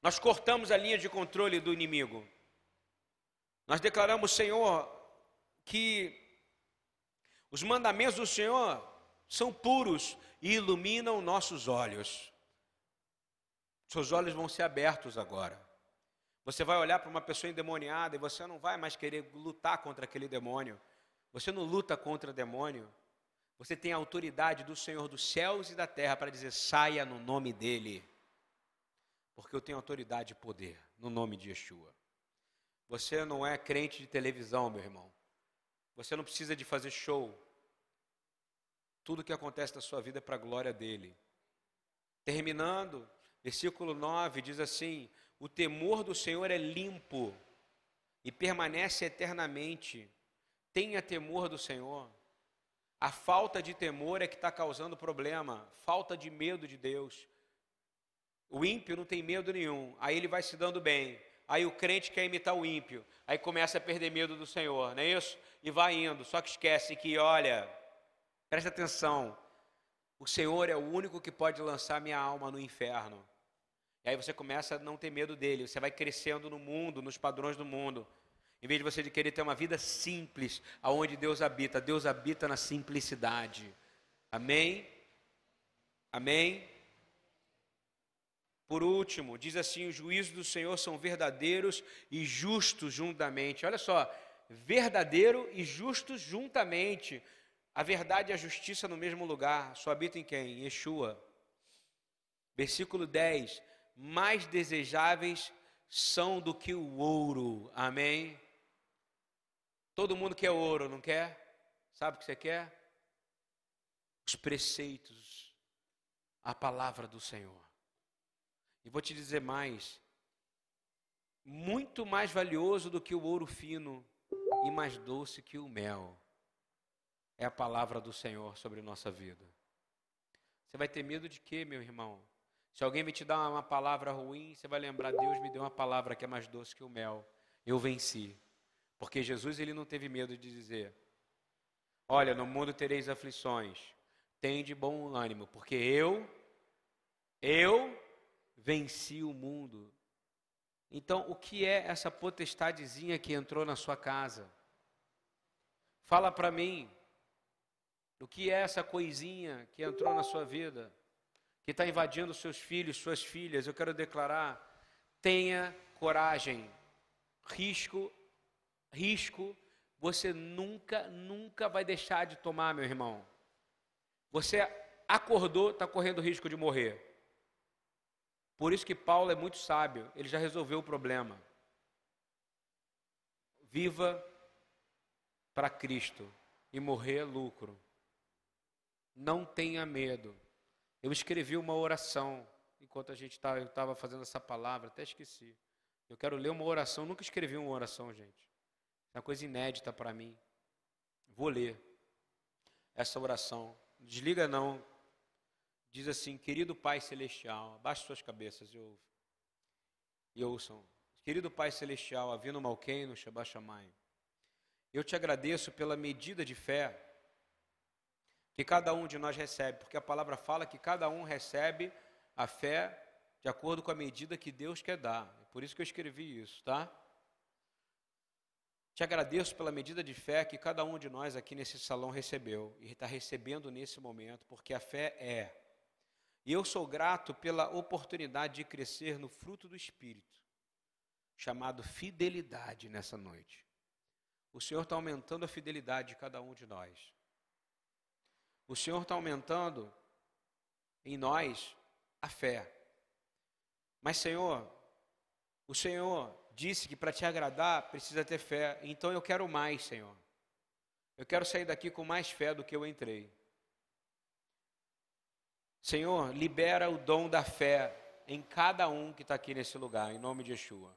Nós cortamos a linha de controle do inimigo. Nós declaramos, Senhor, que os mandamentos do Senhor são puros e iluminam nossos olhos. Seus olhos vão ser abertos agora. Você vai olhar para uma pessoa endemoniada e você não vai mais querer lutar contra aquele demônio. Você não luta contra demônio. Você tem a autoridade do Senhor dos céus e da terra para dizer: saia no nome dEle. Porque eu tenho autoridade e poder no nome de Yeshua. Você não é crente de televisão, meu irmão. Você não precisa de fazer show. Tudo que acontece na sua vida é para a glória dele. Terminando, versículo 9 diz assim: O temor do Senhor é limpo e permanece eternamente. Tenha temor do Senhor. A falta de temor é que está causando problema, falta de medo de Deus. O ímpio não tem medo nenhum, aí ele vai se dando bem. Aí o crente quer imitar o ímpio, aí começa a perder medo do Senhor, não é isso? E vai indo, só que esquece que, olha, preste atenção, o Senhor é o único que pode lançar minha alma no inferno. E aí você começa a não ter medo dele, você vai crescendo no mundo, nos padrões do mundo. Em vez de você de querer ter uma vida simples, aonde Deus habita, Deus habita na simplicidade. Amém? Amém? Por último, diz assim: os juízos do Senhor são verdadeiros e justos juntamente. Olha só, verdadeiro e justos juntamente. A verdade e a justiça no mesmo lugar. Só habita em quem? Yeshua. Versículo 10: Mais desejáveis são do que o ouro. Amém? Todo mundo quer ouro, não quer? Sabe o que você quer? Os preceitos, a palavra do Senhor. E vou te dizer mais: muito mais valioso do que o ouro fino e mais doce que o mel é a palavra do Senhor sobre nossa vida. Você vai ter medo de quê, meu irmão? Se alguém me te dar uma palavra ruim, você vai lembrar: Deus me deu uma palavra que é mais doce que o mel. Eu venci. Porque Jesus ele não teve medo de dizer: Olha, no mundo tereis aflições. Tem de bom ânimo, porque eu eu venci o mundo. Então, o que é essa potestadezinha que entrou na sua casa? Fala para mim. O que é essa coisinha que entrou na sua vida? Que está invadindo seus filhos, suas filhas? Eu quero declarar: tenha coragem. Risco, risco, você nunca, nunca vai deixar de tomar, meu irmão. Você acordou, está correndo risco de morrer. Por isso que Paulo é muito sábio, ele já resolveu o problema. Viva para Cristo e morrer é lucro. Não tenha medo. Eu escrevi uma oração enquanto a gente tá, eu estava fazendo essa palavra, até esqueci. Eu quero ler uma oração, nunca escrevi uma oração, gente. É uma coisa inédita para mim. Vou ler essa oração. Desliga não, diz assim: Querido Pai Celestial, abaixe suas cabeças e, ouve, e ouçam. Querido Pai Celestial, Avino Malqueno, Shabashamai, eu te agradeço pela medida de fé que cada um de nós recebe, porque a palavra fala que cada um recebe a fé de acordo com a medida que Deus quer dar. É por isso que eu escrevi isso, tá? Te agradeço pela medida de fé que cada um de nós aqui nesse salão recebeu e está recebendo nesse momento, porque a fé é e eu sou grato pela oportunidade de crescer no fruto do Espírito, chamado fidelidade nessa noite. O Senhor está aumentando a fidelidade de cada um de nós. O Senhor está aumentando em nós a fé. Mas, Senhor, o Senhor disse que para te agradar precisa ter fé. Então eu quero mais, Senhor. Eu quero sair daqui com mais fé do que eu entrei. Senhor, libera o dom da fé em cada um que está aqui nesse lugar, em nome de Yeshua.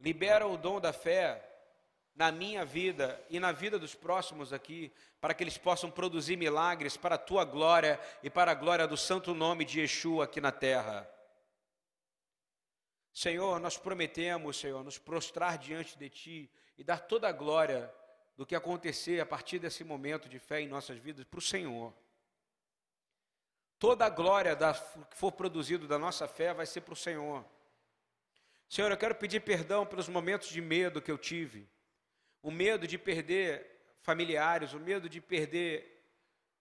Libera o dom da fé na minha vida e na vida dos próximos aqui, para que eles possam produzir milagres para a tua glória e para a glória do santo nome de Yeshua aqui na terra. Senhor, nós prometemos, Senhor, nos prostrar diante de Ti e dar toda a glória do que acontecer a partir desse momento de fé em nossas vidas para o Senhor. Toda a glória da, que for produzido da nossa fé vai ser para o Senhor. Senhor, eu quero pedir perdão pelos momentos de medo que eu tive. O medo de perder familiares, o medo de perder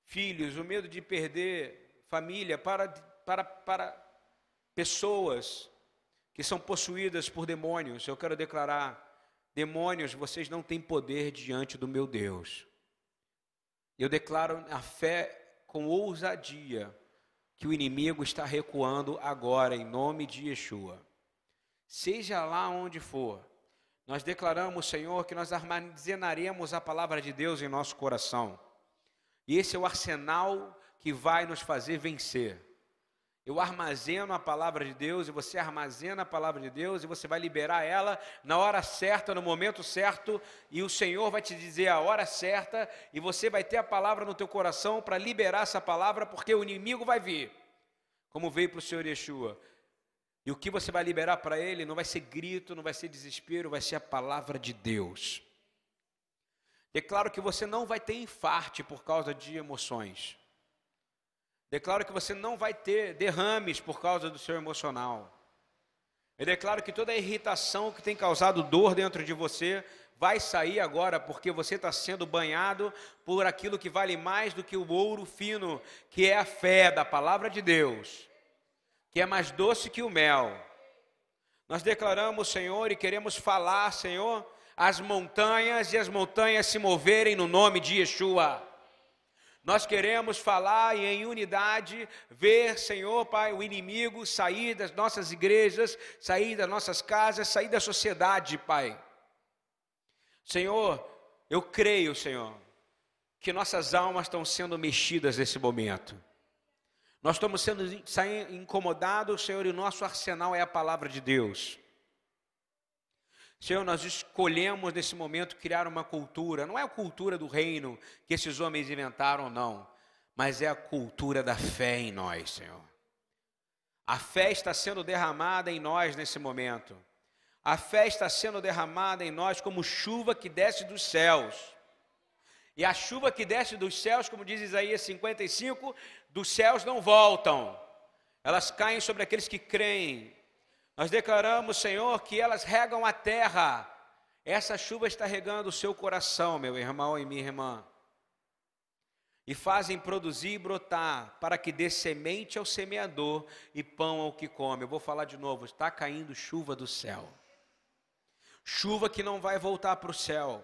filhos, o medo de perder família para, para, para pessoas que são possuídas por demônios. Eu quero declarar: demônios, vocês não têm poder diante do meu Deus. Eu declaro a fé com ousadia que o inimigo está recuando agora, em nome de Yeshua. Seja lá onde for, nós declaramos, Senhor, que nós armazenaremos a palavra de Deus em nosso coração. E esse é o arsenal que vai nos fazer vencer. Eu armazeno a palavra de Deus e você armazena a palavra de Deus e você vai liberar ela na hora certa, no momento certo, e o Senhor vai te dizer a hora certa e você vai ter a palavra no teu coração para liberar essa palavra, porque o inimigo vai vir, como veio para o Senhor Yeshua. E o que você vai liberar para ele não vai ser grito, não vai ser desespero, vai ser a palavra de Deus. Declaro que você não vai ter infarte por causa de emoções. Declaro que você não vai ter derrames por causa do seu emocional. Eu declaro que toda a irritação que tem causado dor dentro de você vai sair agora, porque você está sendo banhado por aquilo que vale mais do que o ouro fino, que é a fé da palavra de Deus, que é mais doce que o mel. Nós declaramos, Senhor, e queremos falar, Senhor, as montanhas e as montanhas se moverem no nome de Yeshua. Nós queremos falar e em unidade ver, Senhor Pai, o inimigo sair das nossas igrejas, sair das nossas casas, sair da sociedade, Pai. Senhor, eu creio, Senhor, que nossas almas estão sendo mexidas nesse momento. Nós estamos sendo incomodados, Senhor, e o nosso arsenal é a palavra de Deus. Senhor, nós escolhemos nesse momento criar uma cultura, não é a cultura do reino que esses homens inventaram, não, mas é a cultura da fé em nós, Senhor. A fé está sendo derramada em nós nesse momento. A fé está sendo derramada em nós como chuva que desce dos céus. E a chuva que desce dos céus, como diz Isaías 55, dos céus não voltam, elas caem sobre aqueles que creem, nós declaramos, Senhor, que elas regam a terra. Essa chuva está regando o seu coração, meu irmão e minha irmã. E fazem produzir e brotar, para que dê semente ao semeador e pão ao que come. Eu vou falar de novo: está caindo chuva do céu. Chuva que não vai voltar para o céu.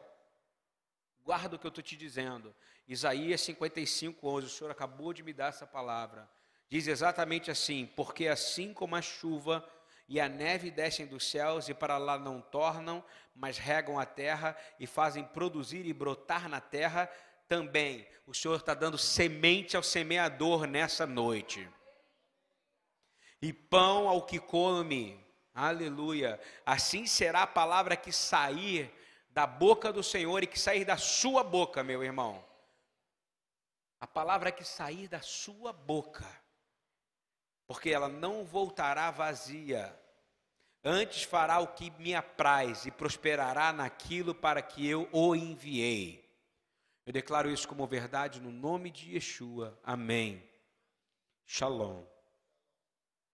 Guarda o que eu estou te dizendo. Isaías 55, 11. O Senhor acabou de me dar essa palavra. Diz exatamente assim: Porque assim como a chuva e a neve descem dos céus e para lá não tornam, mas regam a terra e fazem produzir e brotar na terra, também o Senhor está dando semente ao semeador nessa noite. E pão ao que come, aleluia. Assim será a palavra que sair da boca do Senhor e que sair da sua boca, meu irmão. A palavra que sair da sua boca porque ela não voltará vazia. Antes fará o que me apraz e prosperará naquilo para que eu o enviei. Eu declaro isso como verdade no nome de Yeshua. Amém. Shalom.